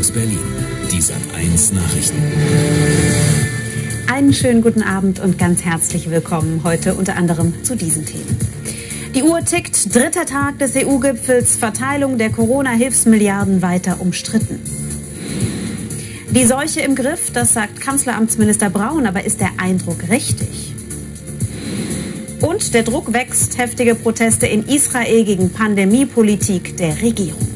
aus Berlin. Die Sat1 Nachrichten. Einen schönen guten Abend und ganz herzlich willkommen heute unter anderem zu diesen Themen. Die Uhr tickt, dritter Tag des EU-Gipfels, Verteilung der Corona-Hilfsmilliarden weiter umstritten. Die Seuche im Griff, das sagt Kanzleramtsminister Braun, aber ist der Eindruck richtig? Und der Druck wächst, heftige Proteste in Israel gegen Pandemiepolitik der Regierung.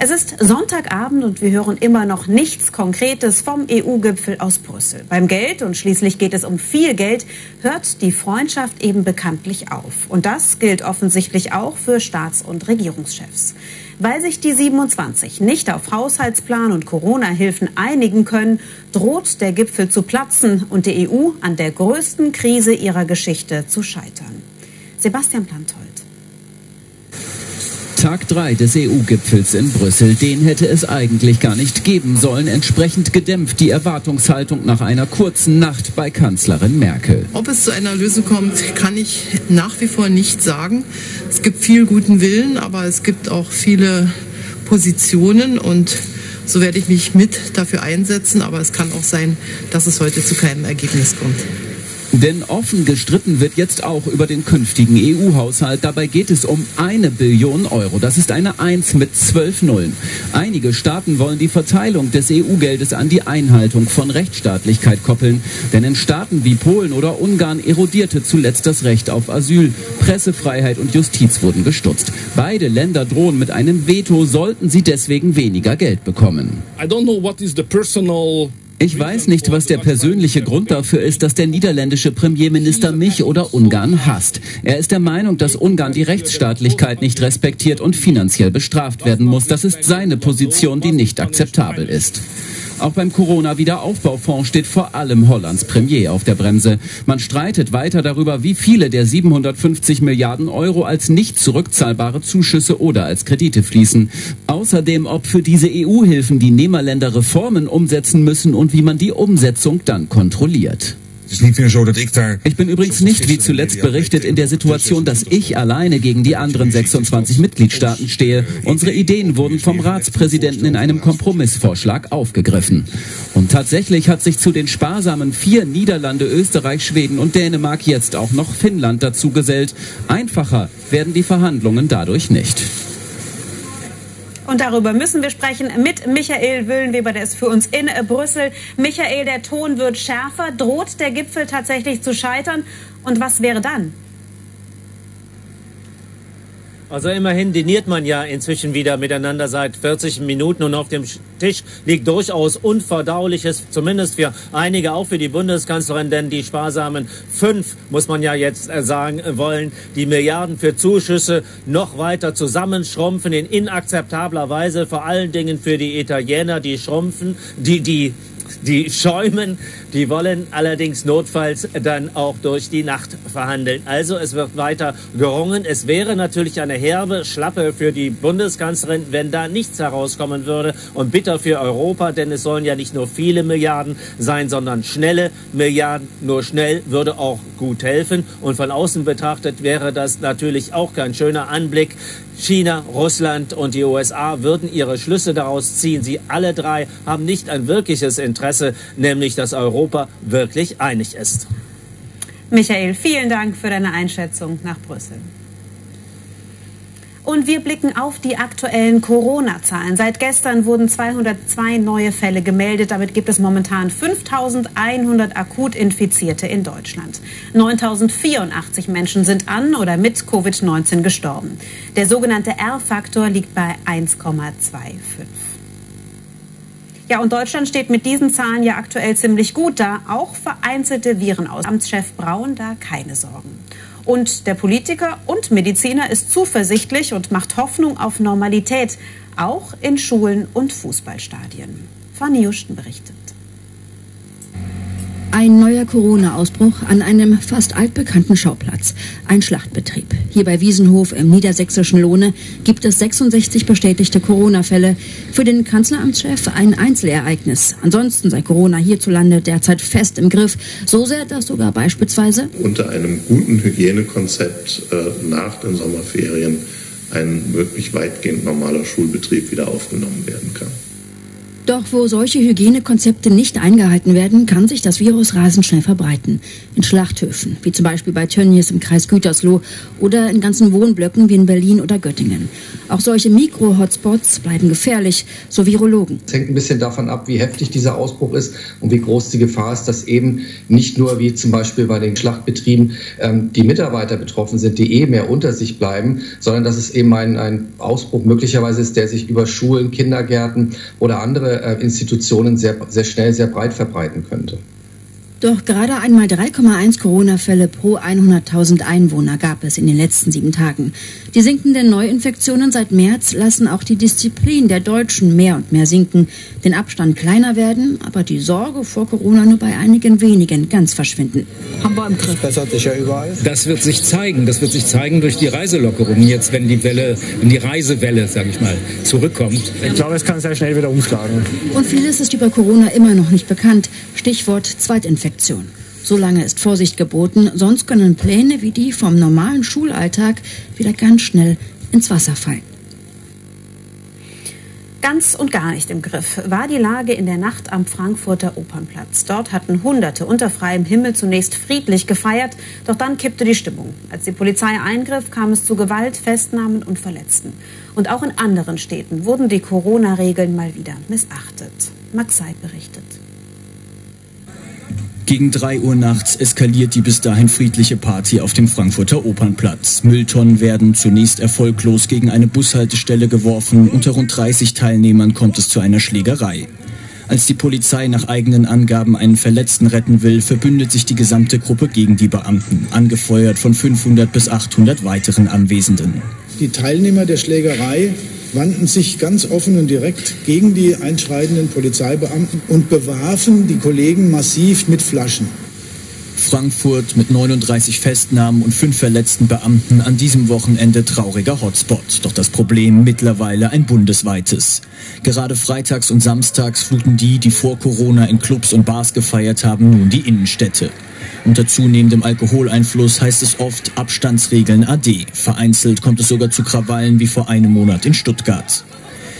Es ist Sonntagabend und wir hören immer noch nichts Konkretes vom EU-Gipfel aus Brüssel. Beim Geld und schließlich geht es um viel Geld, hört die Freundschaft eben bekanntlich auf. Und das gilt offensichtlich auch für Staats- und Regierungschefs. Weil sich die 27 nicht auf Haushaltsplan und Corona-Hilfen einigen können, droht der Gipfel zu platzen und die EU an der größten Krise ihrer Geschichte zu scheitern. Sebastian Plantold. Tag 3 des EU-Gipfels in Brüssel. Den hätte es eigentlich gar nicht geben sollen. Entsprechend gedämpft die Erwartungshaltung nach einer kurzen Nacht bei Kanzlerin Merkel. Ob es zu einer Lösung kommt, kann ich nach wie vor nicht sagen. Es gibt viel guten Willen, aber es gibt auch viele Positionen und so werde ich mich mit dafür einsetzen. Aber es kann auch sein, dass es heute zu keinem Ergebnis kommt. Denn offen gestritten wird jetzt auch über den künftigen EU-Haushalt. Dabei geht es um eine Billion Euro. Das ist eine Eins mit zwölf Nullen. Einige Staaten wollen die Verteilung des EU-Geldes an die Einhaltung von Rechtsstaatlichkeit koppeln. Denn in Staaten wie Polen oder Ungarn erodierte zuletzt das Recht auf Asyl. Pressefreiheit und Justiz wurden gestutzt. Beide Länder drohen mit einem Veto, sollten sie deswegen weniger Geld bekommen. I don't know what is the personal ich weiß nicht, was der persönliche Grund dafür ist, dass der niederländische Premierminister mich oder Ungarn hasst. Er ist der Meinung, dass Ungarn die Rechtsstaatlichkeit nicht respektiert und finanziell bestraft werden muss. Das ist seine Position, die nicht akzeptabel ist. Auch beim Corona-Wiederaufbaufonds steht vor allem Hollands Premier auf der Bremse. Man streitet weiter darüber, wie viele der 750 Milliarden Euro als nicht zurückzahlbare Zuschüsse oder als Kredite fließen. Außerdem, ob für diese EU-Hilfen die Nehmerländer Reformen umsetzen müssen und wie man die Umsetzung dann kontrolliert. Ich bin übrigens nicht, wie zuletzt berichtet, in der Situation, dass ich alleine gegen die anderen 26 Mitgliedstaaten stehe. Unsere Ideen wurden vom Ratspräsidenten in einem Kompromissvorschlag aufgegriffen. Und tatsächlich hat sich zu den sparsamen vier Niederlande, Österreich, Schweden und Dänemark jetzt auch noch Finnland dazu gesellt. Einfacher werden die Verhandlungen dadurch nicht. Und darüber müssen wir sprechen mit Michael Wüllenweber, der ist für uns in Brüssel. Michael, der Ton wird schärfer. Droht der Gipfel tatsächlich zu scheitern? Und was wäre dann? Also immerhin diniert man ja inzwischen wieder miteinander seit 40 Minuten und auf dem Tisch liegt durchaus Unverdauliches, zumindest für einige, auch für die Bundeskanzlerin, denn die sparsamen fünf, muss man ja jetzt äh, sagen wollen, die Milliarden für Zuschüsse noch weiter zusammenschrumpfen in inakzeptabler Weise, vor allen Dingen für die Italiener, die schrumpfen, die, die die schäumen, die wollen allerdings notfalls dann auch durch die Nacht verhandeln. Also es wird weiter gerungen. Es wäre natürlich eine herbe Schlappe für die Bundeskanzlerin, wenn da nichts herauskommen würde und bitter für Europa, denn es sollen ja nicht nur viele Milliarden sein, sondern schnelle Milliarden. Nur schnell würde auch gut helfen und von außen betrachtet wäre das natürlich auch kein schöner Anblick. China, Russland und die USA würden ihre Schlüsse daraus ziehen. Sie alle drei haben nicht ein wirkliches Interesse, nämlich dass Europa wirklich einig ist. Michael, vielen Dank für deine Einschätzung nach Brüssel. Und wir blicken auf die aktuellen Corona-Zahlen. Seit gestern wurden 202 neue Fälle gemeldet. Damit gibt es momentan 5100 akut Infizierte in Deutschland. 9084 Menschen sind an oder mit Covid-19 gestorben. Der sogenannte R-Faktor liegt bei 1,25. Ja, und Deutschland steht mit diesen Zahlen ja aktuell ziemlich gut da. Auch vereinzelte Viren aus. Amtschef Braun da keine Sorgen. Und der Politiker und Mediziner ist zuversichtlich und macht Hoffnung auf Normalität, auch in Schulen und Fußballstadien. Fanny Justen berichtet. Ein neuer Corona-Ausbruch an einem fast altbekannten Schauplatz. Ein Schlachtbetrieb. Hier bei Wiesenhof im niedersächsischen Lohne gibt es 66 bestätigte Corona-Fälle. Für den Kanzleramtschef ein Einzelereignis. Ansonsten sei Corona hierzulande derzeit fest im Griff. So sehr, dass sogar beispielsweise unter einem guten Hygienekonzept äh, nach den Sommerferien ein wirklich weitgehend normaler Schulbetrieb wieder aufgenommen werden kann. Doch wo solche Hygienekonzepte nicht eingehalten werden, kann sich das Virus rasend schnell verbreiten. In Schlachthöfen, wie zum Beispiel bei Tönnies im Kreis Gütersloh oder in ganzen Wohnblöcken wie in Berlin oder Göttingen. Auch solche Mikro-Hotspots bleiben gefährlich, so Virologen. Es hängt ein bisschen davon ab, wie heftig dieser Ausbruch ist und wie groß die Gefahr ist, dass eben nicht nur wie zum Beispiel bei den Schlachtbetrieben ähm, die Mitarbeiter betroffen sind, die eh mehr unter sich bleiben, sondern dass es eben ein, ein Ausbruch möglicherweise ist, der sich über Schulen, Kindergärten oder andere Institutionen sehr, sehr schnell, sehr breit verbreiten könnte. Doch gerade einmal 3,1 Corona-Fälle pro 100.000 Einwohner gab es in den letzten sieben Tagen. Die sinkenden Neuinfektionen seit März lassen auch die Disziplin der Deutschen mehr und mehr sinken, den Abstand kleiner werden, aber die Sorge vor Corona nur bei einigen wenigen ganz verschwinden. Haben wir im Griff. Das bessert sich ja überall. Das wird sich zeigen. Das wird sich zeigen durch die Reiselockerungen jetzt, wenn die Welle, wenn die Reisewelle, sage ich mal, zurückkommt. Ich glaube, es kann sehr schnell wieder umschlagen. Und vieles ist über Corona immer noch nicht bekannt. Stichwort Zweitinfektion. Solange ist Vorsicht geboten, sonst können Pläne wie die vom normalen Schulalltag wieder ganz schnell ins Wasser fallen. Ganz und gar nicht im Griff war die Lage in der Nacht am Frankfurter Opernplatz. Dort hatten Hunderte unter freiem Himmel zunächst friedlich gefeiert, doch dann kippte die Stimmung. Als die Polizei eingriff, kam es zu Gewalt, Festnahmen und Verletzten. Und auch in anderen Städten wurden die Corona-Regeln mal wieder missachtet. Max Seid berichtet. Gegen 3 Uhr nachts eskaliert die bis dahin friedliche Party auf dem Frankfurter Opernplatz. Mülltonnen werden zunächst erfolglos gegen eine Bushaltestelle geworfen. Unter rund 30 Teilnehmern kommt es zu einer Schlägerei. Als die Polizei nach eigenen Angaben einen Verletzten retten will, verbündet sich die gesamte Gruppe gegen die Beamten, angefeuert von 500 bis 800 weiteren Anwesenden. Die Teilnehmer der Schlägerei wandten sich ganz offen und direkt gegen die einschreitenden Polizeibeamten und bewarfen die Kollegen massiv mit Flaschen. Frankfurt mit 39 Festnahmen und fünf verletzten Beamten an diesem Wochenende trauriger Hotspot. Doch das Problem mittlerweile ein bundesweites. Gerade freitags und samstags fluten die, die vor Corona in Clubs und Bars gefeiert haben, nun die Innenstädte. Unter zunehmendem Alkoholeinfluss heißt es oft Abstandsregeln AD. Vereinzelt kommt es sogar zu Krawallen wie vor einem Monat in Stuttgart.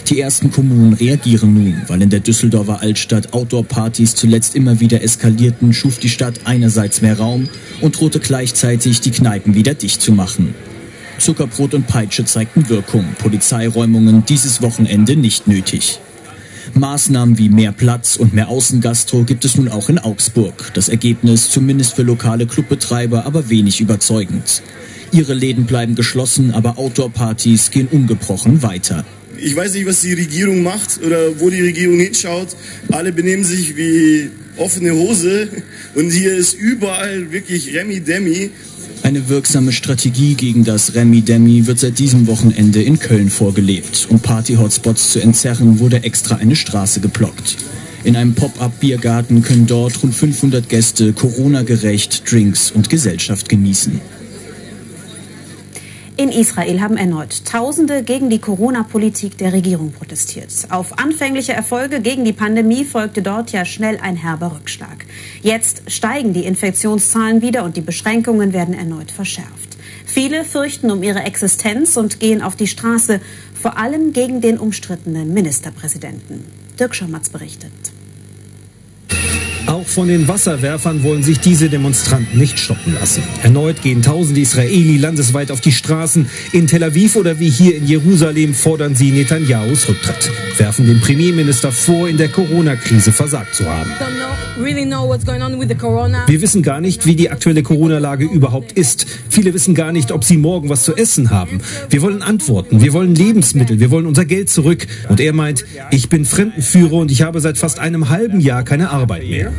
Die ersten Kommunen reagieren nun, weil in der Düsseldorfer Altstadt Outdoor-Partys zuletzt immer wieder eskalierten, schuf die Stadt einerseits mehr Raum und drohte gleichzeitig, die Kneipen wieder dicht zu machen. Zuckerbrot und Peitsche zeigten Wirkung, Polizeiräumungen dieses Wochenende nicht nötig. Maßnahmen wie mehr Platz und mehr Außengastro gibt es nun auch in Augsburg. Das Ergebnis zumindest für lokale Clubbetreiber aber wenig überzeugend. Ihre Läden bleiben geschlossen, aber Outdoor-Partys gehen ungebrochen weiter. Ich weiß nicht, was die Regierung macht oder wo die Regierung hinschaut. Alle benehmen sich wie offene Hose und hier ist überall wirklich Remi-Demi. Eine wirksame Strategie gegen das Remi-Demi wird seit diesem Wochenende in Köln vorgelebt. Um Party-Hotspots zu entzerren, wurde extra eine Straße geblockt. In einem Pop-up-Biergarten können dort rund 500 Gäste Corona-gerecht Drinks und Gesellschaft genießen. In Israel haben erneut Tausende gegen die Corona-Politik der Regierung protestiert. Auf anfängliche Erfolge gegen die Pandemie folgte dort ja schnell ein herber Rückschlag. Jetzt steigen die Infektionszahlen wieder und die Beschränkungen werden erneut verschärft. Viele fürchten um ihre Existenz und gehen auf die Straße, vor allem gegen den umstrittenen Ministerpräsidenten. Dirk Schommatz berichtet. Auch von den Wasserwerfern wollen sich diese Demonstranten nicht stoppen lassen. Erneut gehen tausende Israeli landesweit auf die Straßen. In Tel Aviv oder wie hier in Jerusalem fordern sie Netanyahus Rücktritt, werfen dem Premierminister vor, in der Corona-Krise versagt zu haben. Wir wissen gar nicht, wie die aktuelle Corona-Lage überhaupt ist. Viele wissen gar nicht, ob sie morgen was zu essen haben. Wir wollen Antworten, wir wollen Lebensmittel, wir wollen unser Geld zurück. Und er meint, ich bin Fremdenführer und ich habe seit fast einem halben Jahr keine Arbeit mehr.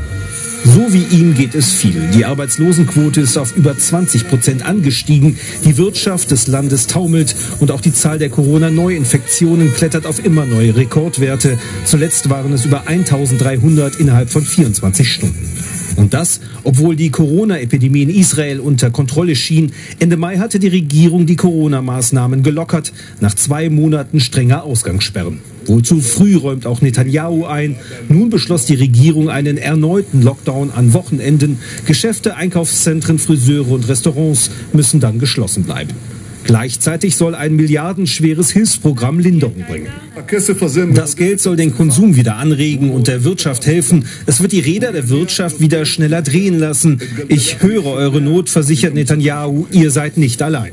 So wie ihm geht es viel. Die Arbeitslosenquote ist auf über 20 Prozent angestiegen. Die Wirtschaft des Landes taumelt und auch die Zahl der Corona-Neuinfektionen klettert auf immer neue Rekordwerte. Zuletzt waren es über 1300 innerhalb von 24 Stunden. Und das, obwohl die Corona-Epidemie in Israel unter Kontrolle schien. Ende Mai hatte die Regierung die Corona-Maßnahmen gelockert, nach zwei Monaten strenger Ausgangssperren. Wohl zu früh räumt auch Netanyahu ein. Nun beschloss die Regierung einen erneuten Lockdown an Wochenenden. Geschäfte, Einkaufszentren, Friseure und Restaurants müssen dann geschlossen bleiben. Gleichzeitig soll ein milliardenschweres Hilfsprogramm Linderung bringen. Das Geld soll den Konsum wieder anregen und der Wirtschaft helfen. Es wird die Räder der Wirtschaft wieder schneller drehen lassen. Ich höre eure Not, versichert Netanyahu, ihr seid nicht allein.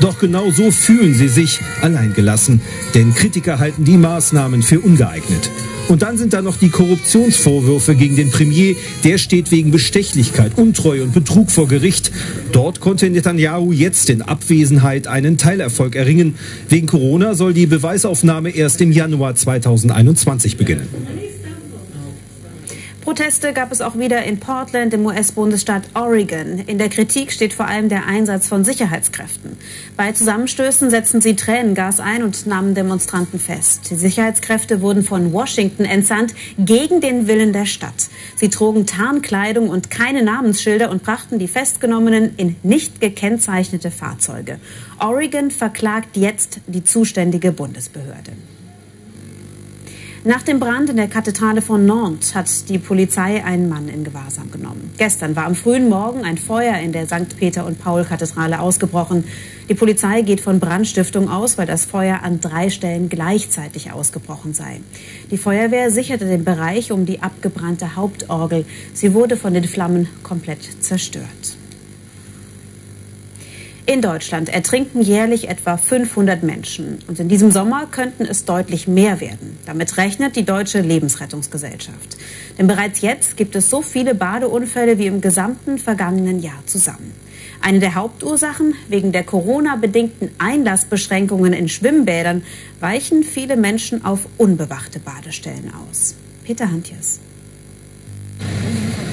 Doch genau so fühlen sie sich alleingelassen, denn Kritiker halten die Maßnahmen für ungeeignet. Und dann sind da noch die Korruptionsvorwürfe gegen den Premier. Der steht wegen Bestechlichkeit, Untreue und Betrug vor Gericht. Dort konnte Netanyahu jetzt in Abwesenheit einen Teilerfolg erringen. Wegen Corona soll die Beweisaufnahme erst im Januar 2021 beginnen. Proteste gab es auch wieder in Portland im US-Bundesstaat Oregon. In der Kritik steht vor allem der Einsatz von Sicherheitskräften. Bei Zusammenstößen setzten sie Tränengas ein und nahmen Demonstranten fest. Die Sicherheitskräfte wurden von Washington entsandt gegen den Willen der Stadt. Sie trugen Tarnkleidung und keine Namensschilder und brachten die Festgenommenen in nicht gekennzeichnete Fahrzeuge. Oregon verklagt jetzt die zuständige Bundesbehörde. Nach dem Brand in der Kathedrale von Nantes hat die Polizei einen Mann in Gewahrsam genommen. Gestern war am frühen Morgen ein Feuer in der St. Peter und Paul Kathedrale ausgebrochen. Die Polizei geht von Brandstiftung aus, weil das Feuer an drei Stellen gleichzeitig ausgebrochen sei. Die Feuerwehr sicherte den Bereich um die abgebrannte Hauptorgel. Sie wurde von den Flammen komplett zerstört. In Deutschland ertrinken jährlich etwa 500 Menschen. Und in diesem Sommer könnten es deutlich mehr werden. Damit rechnet die Deutsche Lebensrettungsgesellschaft. Denn bereits jetzt gibt es so viele Badeunfälle wie im gesamten vergangenen Jahr zusammen. Eine der Hauptursachen wegen der Corona-bedingten Einlassbeschränkungen in Schwimmbädern weichen viele Menschen auf unbewachte Badestellen aus. Peter Hantjes.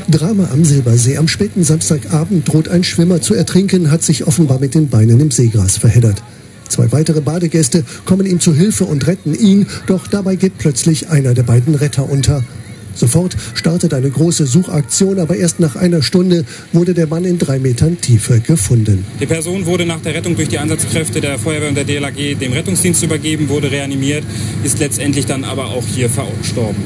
Drama am Silbersee. Am späten Samstagabend droht ein Schwimmer zu ertrinken, hat sich offenbar mit den Beinen im Seegras verheddert. Zwei weitere Badegäste kommen ihm zu Hilfe und retten ihn, doch dabei geht plötzlich einer der beiden Retter unter. Sofort startet eine große Suchaktion, aber erst nach einer Stunde wurde der Mann in drei Metern Tiefe gefunden. Die Person wurde nach der Rettung durch die Einsatzkräfte der Feuerwehr und der DLAG dem Rettungsdienst übergeben, wurde reanimiert, ist letztendlich dann aber auch hier verstorben.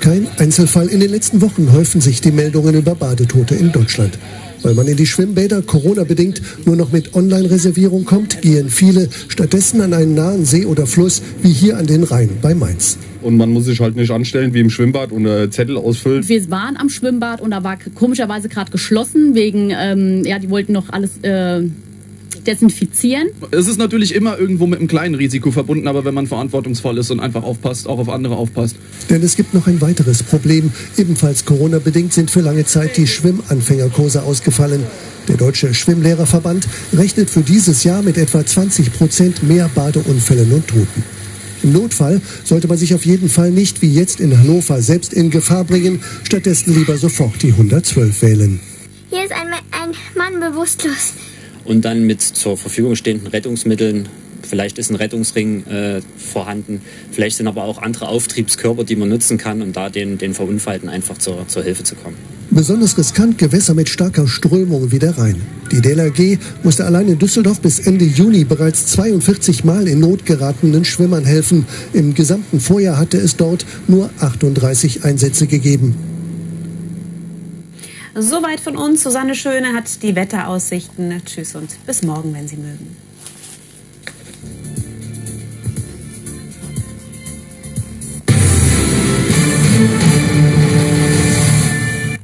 Kein Einzelfall. In den letzten Wochen häufen sich die Meldungen über Badetote in Deutschland. Weil man in die Schwimmbäder Corona-bedingt nur noch mit Online-Reservierung kommt, gehen viele stattdessen an einen nahen See oder Fluss, wie hier an den Rhein bei Mainz. Und man muss sich halt nicht anstellen wie im Schwimmbad und äh, Zettel ausfüllen. Wir waren am Schwimmbad und da war komischerweise gerade geschlossen, wegen, ähm, ja, die wollten noch alles äh, desinfizieren. Es ist natürlich immer irgendwo mit einem kleinen Risiko verbunden, aber wenn man verantwortungsvoll ist und einfach aufpasst, auch auf andere aufpasst. Denn es gibt noch ein weiteres Problem. Ebenfalls Corona-bedingt sind für lange Zeit die Schwimmanfängerkurse ausgefallen. Der Deutsche Schwimmlehrerverband rechnet für dieses Jahr mit etwa 20 Prozent mehr Badeunfällen und Toten. Im Notfall sollte man sich auf jeden Fall nicht wie jetzt in Hannover selbst in Gefahr bringen, stattdessen lieber sofort die 112 wählen. Hier ist ein, ein Mann bewusstlos und dann mit zur Verfügung stehenden Rettungsmitteln Vielleicht ist ein Rettungsring äh, vorhanden. Vielleicht sind aber auch andere Auftriebskörper, die man nutzen kann, um da den, den Verunfallten einfach zur, zur Hilfe zu kommen. Besonders riskant Gewässer mit starker Strömung wie der Rhein. Die DLRG musste allein in Düsseldorf bis Ende Juni bereits 42 Mal in Not geratenen Schwimmern helfen. Im gesamten Vorjahr hatte es dort nur 38 Einsätze gegeben. Soweit von uns. Susanne Schöne hat die Wetteraussichten. Tschüss und bis morgen, wenn Sie mögen.